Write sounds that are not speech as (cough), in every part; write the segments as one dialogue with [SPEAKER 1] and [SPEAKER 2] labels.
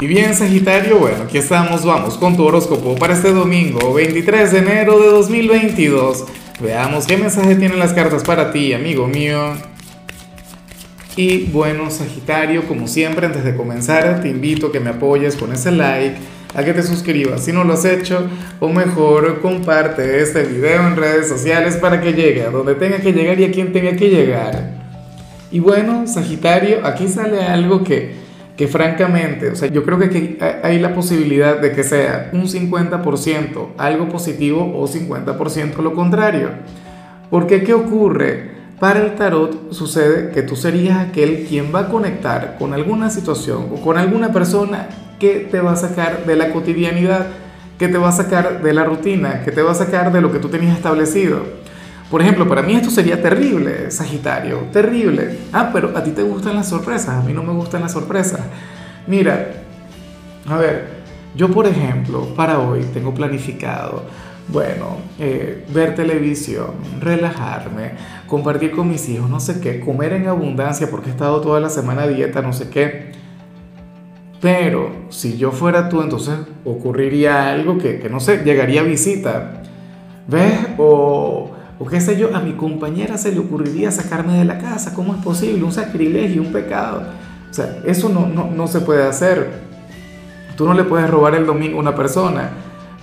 [SPEAKER 1] Y bien, Sagitario, bueno, aquí estamos, vamos con tu horóscopo para este domingo, 23 de enero de 2022. Veamos qué mensaje tienen las cartas para ti, amigo mío. Y bueno, Sagitario, como siempre, antes de comenzar, te invito a que me apoyes con ese like, a que te suscribas si no lo has hecho, o mejor, comparte este video en redes sociales para que llegue a donde tenga que llegar y a quien tenga que llegar. Y bueno, Sagitario, aquí sale algo que que francamente, o sea, yo creo que hay la posibilidad de que sea un 50% algo positivo o 50% lo contrario. Porque ¿qué ocurre? Para el tarot sucede que tú serías aquel quien va a conectar con alguna situación o con alguna persona que te va a sacar de la cotidianidad, que te va a sacar de la rutina, que te va a sacar de lo que tú tenías establecido. Por ejemplo, para mí esto sería terrible, Sagitario, terrible. Ah, pero a ti te gustan las sorpresas, a mí no me gustan las sorpresas. Mira, a ver, yo por ejemplo, para hoy tengo planificado, bueno, eh, ver televisión, relajarme, compartir con mis hijos, no sé qué, comer en abundancia porque he estado toda la semana dieta, no sé qué. Pero si yo fuera tú, entonces ocurriría algo que, que no sé, llegaría a visita. ¿Ves? O o qué sé yo, a mi compañera se le ocurriría sacarme de la casa. ¿Cómo es posible? Un sacrilegio, un pecado. O sea, eso no, no, no se puede hacer. Tú no le puedes robar el domingo a una persona.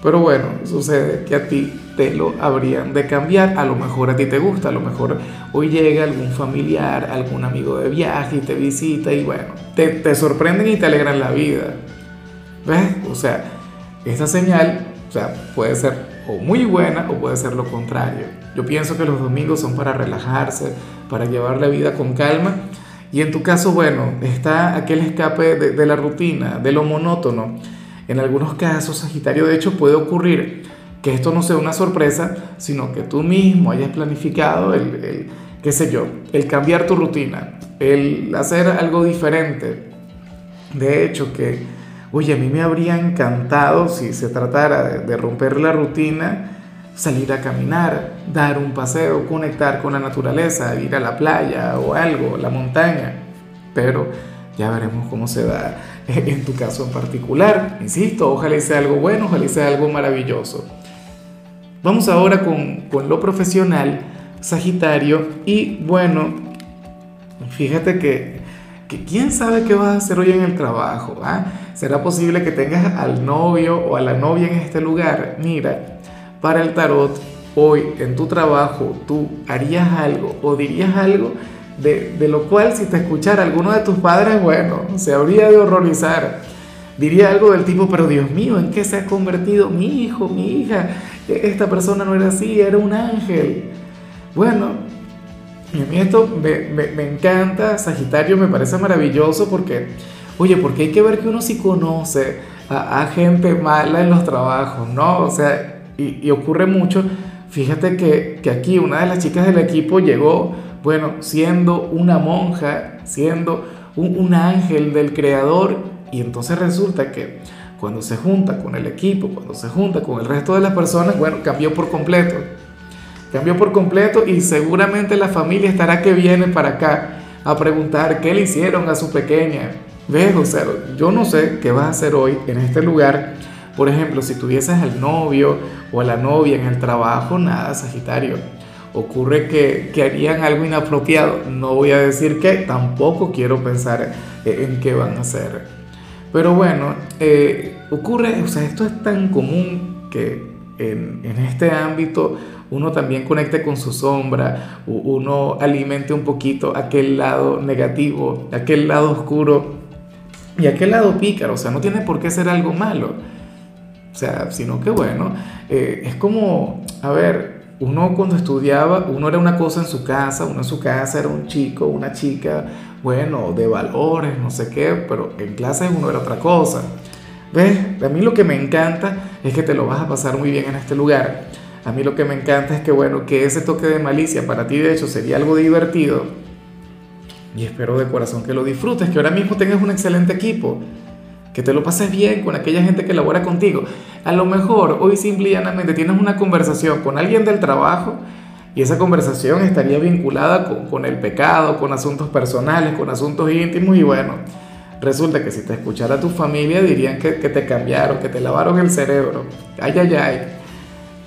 [SPEAKER 1] Pero bueno, sucede que a ti te lo habrían de cambiar. A lo mejor a ti te gusta, a lo mejor hoy llega algún familiar, algún amigo de viaje y te visita y bueno, te, te sorprenden y te alegran la vida. ¿Ves? O sea, esa señal puede ser o muy buena o puede ser lo contrario. Yo pienso que los domingos son para relajarse, para llevar la vida con calma. Y en tu caso, bueno, está aquel escape de, la rutina, de lo monótono. En algunos casos, Sagitario, de hecho, puede ocurrir que esto no sea una sorpresa, sino que tú mismo hayas planificado el qué sé yo, el cambiar tu rutina, el hacer algo diferente. De hecho, que Oye, a mí me habría encantado, si se tratara de, romper la rutina, salir a caminar, dar un paseo, conectar con la naturaleza, ir a la playa o algo, la montaña. Pero ya veremos cómo se da (laughs) en tu caso en particular. Insisto, ojalá sea algo bueno, ojalá sea algo maravilloso. Vamos ahora con, con lo profesional, Sagitario. Y bueno, fíjate que, que quién sabe qué vas a hacer hoy en el trabajo. ¿ah? ¿Será posible que tengas al novio o a la novia en este lugar? Mira, para el tarot, hoy en tu trabajo, tú harías algo o dirías algo de, de lo cual si te escuchara alguno de tus padres, bueno, se habría de horrorizar. Diría algo del tipo, pero Dios mío, ¿en qué se ha convertido mi hijo, mi hija? Esta persona no era así, era un ángel. Bueno, a mí esto me, me encanta, Sagitario me parece maravilloso porque Oye, porque hay que ver que uno sí conoce a, gente mala en los trabajos, ¿no? O sea, y, ocurre mucho. Fíjate que, que, aquí una de las chicas del equipo llegó, bueno, siendo una monja, siendo un, un ángel del creador, y entonces resulta que cuando se junta con el equipo, cuando se junta con el resto de las personas, bueno, cambió por completo. Cambió por completo y seguramente la familia estará que viene para acá a preguntar qué le hicieron a su pequeña, ¿Ves? O sea, yo no sé qué vas a hacer hoy en este lugar. Por ejemplo, si tuvieses al novio o a la novia en el trabajo, nada, Sagitario. Ocurre que, que harían algo inapropiado. No voy a decir que tampoco quiero pensar en qué van a hacer. Pero bueno, eh, ocurre, o sea, esto es tan común que en, en, este ámbito uno también conecte con su sombra, uno alimente un poquito aquel lado negativo, aquel lado oscuro y aquel lado pícaro, o sea, no tiene por qué ser algo malo. O sea, sino que bueno, eh, es como, a ver, uno cuando estudiaba, uno era una cosa en su casa, uno en su casa era un chico, una chica, bueno, de valores, no sé qué, pero en clase uno era otra cosa. ¿Ves? A mí lo que me encanta es que te lo vas a pasar muy bien en este lugar. A mí lo que me encanta es que, bueno, que ese toque de malicia para ti de hecho sería algo divertido y espero de corazón que lo disfrutes, que ahora mismo tengas un excelente equipo, que te lo pases bien con aquella gente que labora contigo. A lo mejor hoy simple y llanamente tienes una conversación con alguien del trabajo y esa conversación estaría vinculada con, el pecado, con asuntos personales, con asuntos íntimos y bueno, Resulta que si te escuchara tu familia dirían que, que te cambiaron, que te lavaron el cerebro. Ay, ay, ay.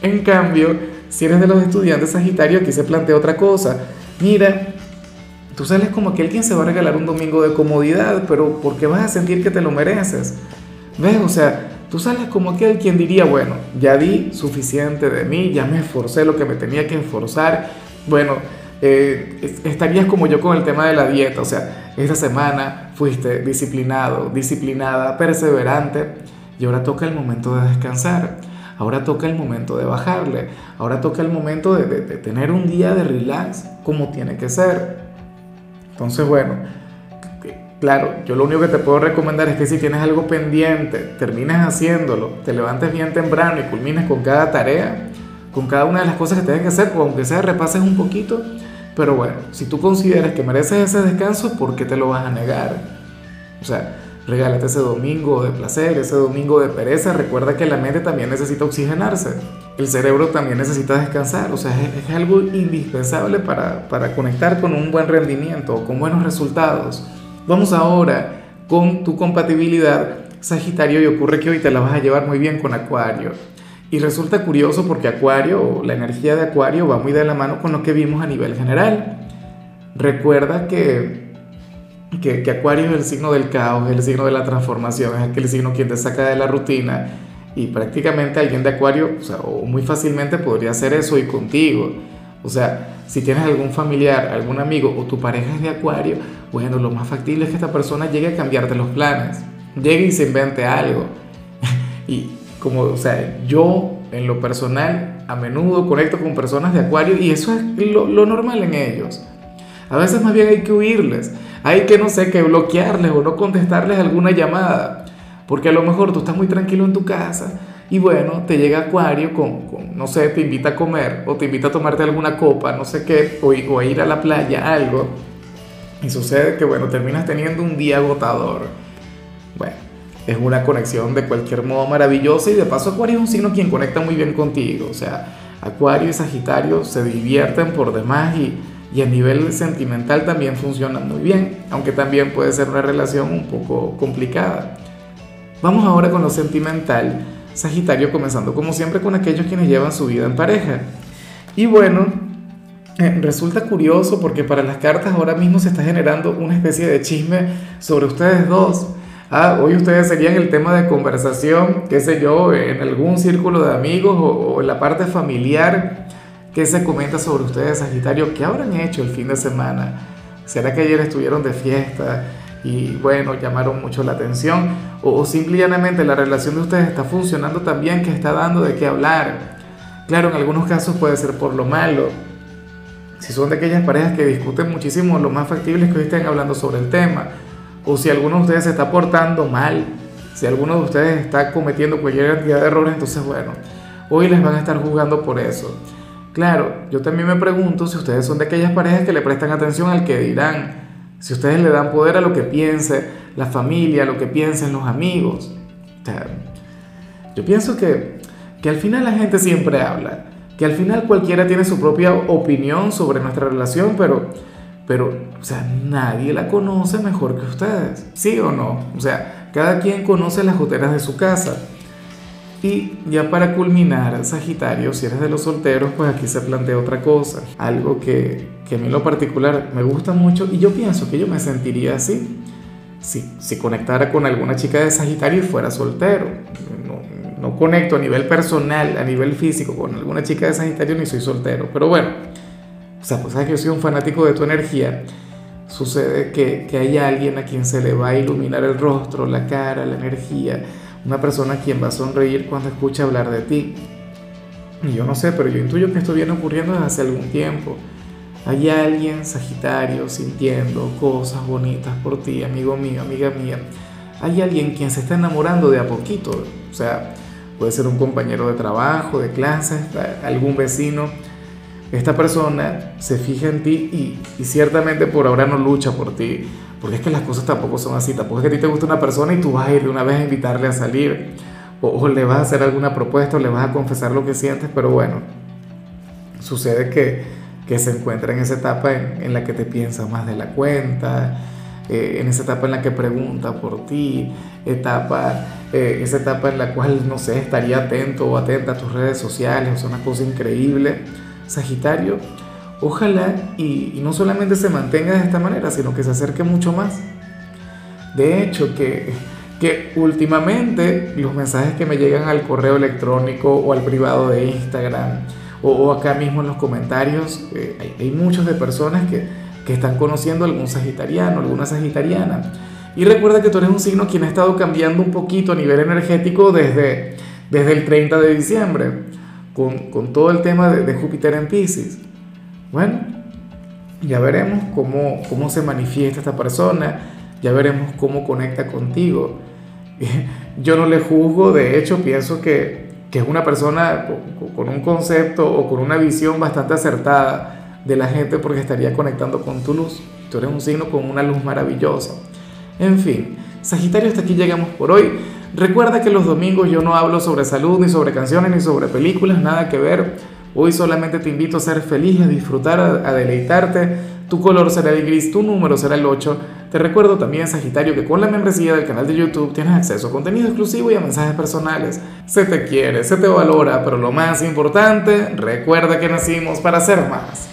[SPEAKER 1] En cambio, si eres de los estudiantes Sagitario, aquí se plantea otra cosa. Mira, tú sales como aquel quien se va a regalar un domingo de comodidad, pero porque vas a sentir que te lo mereces. ¿Ves? O sea, tú sales como aquel quien diría, bueno, ya di suficiente de mí, ya me esforcé lo que me tenía que esforzar. Bueno, eh, estarías como yo con el tema de la dieta, o sea, esta semana fuiste disciplinado, disciplinada, perseverante, y ahora toca el momento de descansar. Ahora toca el momento de bajarle. Ahora toca el momento de, tener un día de relax como tiene que ser. Entonces, bueno, claro, yo lo único que te puedo recomendar es que si tienes algo pendiente, termines haciéndolo, te levantes bien temprano y culmines con cada tarea, con cada una de las cosas que tienes que hacer, aunque sea repases un poquito. Pero bueno, si tú consideras que mereces ese descanso, ¿por qué te lo vas a negar? O sea, Regálate ese domingo de placer, ese domingo de pereza. Recuerda que la mente también necesita oxigenarse. El cerebro también necesita descansar. O sea, es, algo indispensable para, para conectar con un buen rendimiento, con buenos resultados. Vamos ahora con tu compatibilidad Sagitario y ocurre que hoy te la vas a llevar muy bien con Acuario. Y resulta curioso porque Acuario, la energía de Acuario va muy de la mano con lo que vimos a nivel general. Recuerda que que, Acuario es el signo del caos, es el signo de la transformación, es aquel signo quien te saca de la rutina y prácticamente alguien de Acuario, o, sea, o muy fácilmente podría hacer eso y contigo. O sea, si tienes algún familiar, algún amigo o tu pareja es de Acuario, bueno, lo más factible es que esta persona llegue a cambiarte los planes, llegue y se invente algo. (laughs) y como, o sea, yo en lo personal a menudo conecto con personas de Acuario y eso es lo, lo normal en ellos. A veces más bien hay que huirles hay que, no sé, que bloquearles o no contestarles alguna llamada. Porque a lo mejor tú estás muy tranquilo en tu casa y bueno, te llega Acuario con, no sé, te invita a comer o te invita a tomarte alguna copa, no sé qué, o, o a ir a la playa, algo. Y sucede que, bueno, terminas teniendo un día agotador. Bueno, es una conexión de cualquier modo maravillosa y de paso Acuario es un signo quien conecta muy bien contigo. O sea, Acuario y Sagitario se divierten por demás y y a nivel sentimental también funciona muy bien, aunque también puede ser una relación un poco complicada. Vamos ahora con lo sentimental, Sagitario comenzando como siempre con aquellos quienes llevan su vida en pareja. Y bueno, eh, resulta curioso porque para las cartas ahora mismo se está generando una especie de chisme sobre ustedes dos. Ah, hoy ustedes serían el tema de conversación, qué sé yo, en algún círculo de amigos o, o en la parte familiar ¿Qué se comenta sobre ustedes, Sagitario? ¿Qué habrán hecho el fin de semana? ¿Será que ayer estuvieron de fiesta y bueno, llamaron mucho la atención? ¿O, simplemente la relación de ustedes está funcionando tan bien que está dando de qué hablar? Claro, en algunos casos puede ser por lo malo. Si son de aquellas parejas que discuten muchísimo, lo más factible es que hoy estén hablando sobre el tema. O si alguno de ustedes se está portando mal, si alguno de ustedes está cometiendo cualquier cantidad de errores, entonces bueno, hoy les van a estar juzgando por eso. Claro, yo también me pregunto si ustedes son de aquellas parejas que le prestan atención al que dirán, si ustedes le dan poder a lo que piense la familia, a lo que piensen los amigos. yo pienso que, que al final la gente siempre habla, que al final cualquiera tiene su propia opinión sobre nuestra relación, pero, pero, o sea, nadie la conoce mejor que ustedes, ¿sí o no? O sea, cada quien conoce las goteras de su casa. Y ya para culminar, Sagitario, si eres de los solteros, pues aquí se plantea otra cosa, algo que, que a mí en lo particular me gusta mucho y yo pienso que yo me sentiría así si, si conectara con alguna chica de Sagitario y fuera soltero. No, no conecto a nivel personal, a nivel físico con alguna chica de Sagitario ni soy soltero, pero bueno, o sea, pues sabes que yo soy un fanático de tu energía. Sucede que, que hay alguien a quien se le va a iluminar el rostro, la cara, la energía una persona quien va a sonreír cuando escucha hablar de ti. Y yo no sé, pero yo intuyo que esto viene ocurriendo desde hace algún tiempo. Hay alguien, Sagitario, sintiendo cosas bonitas por ti, amigo mío, amiga mía. Hay alguien quien se está enamorando de a poquito. O sea, puede ser un compañero de trabajo, de clases, algún vecino. Esta persona se fija en ti y, ciertamente por ahora no lucha por ti porque es que las cosas tampoco son así. Tampoco es que a ti te gusta una persona y tú vas a ir de una vez a invitarle a salir. O, le vas a hacer alguna propuesta o le vas a confesar lo que sientes. Pero bueno, sucede que, se encuentra en esa etapa en, en, la que te piensa más de la cuenta. eh, en esa etapa en la que pregunta por ti, etapa, eh, esa etapa en la cual, no sé, estaría atento o atenta a tus redes sociales, o sea, una cosa increíble. Sagitario, ojalá y, no solamente se mantenga de esta manera, sino que se acerque mucho más. De hecho, que que últimamente los mensajes que me llegan al correo electrónico o al privado de Instagram o, acá mismo en los comentarios, eh, hay, muchos de personas que, que están conociendo algún sagitariano, alguna sagitariana. Y recuerda que tú eres un signo quien ha estado cambiando un poquito a nivel energético desde, desde el 30 de diciembre, con, todo el tema de, Júpiter en Pisces. Bueno, ya veremos cómo, cómo se manifiesta esta persona, ya veremos cómo conecta contigo. (laughs) yo no le juzgo, de hecho pienso que, es una persona con un concepto o con una visión bastante acertada de la gente porque estaría conectando con tu luz. Tú eres un signo con una luz maravillosa. En fin, Sagitario, hasta aquí llegamos por hoy. Recuerda que los domingos yo no hablo sobre salud, ni sobre canciones, ni sobre películas, nada que ver. Hoy solamente te invito a ser feliz, a disfrutar, a, deleitarte. Tu color será el gris, tu número será el 8 te recuerdo también, Sagitario, que con la membresía del canal de YouTube tienes acceso a contenido exclusivo y a mensajes personales. Se te quiere, se te valora, pero lo más importante, recuerda que nacimos para ser más.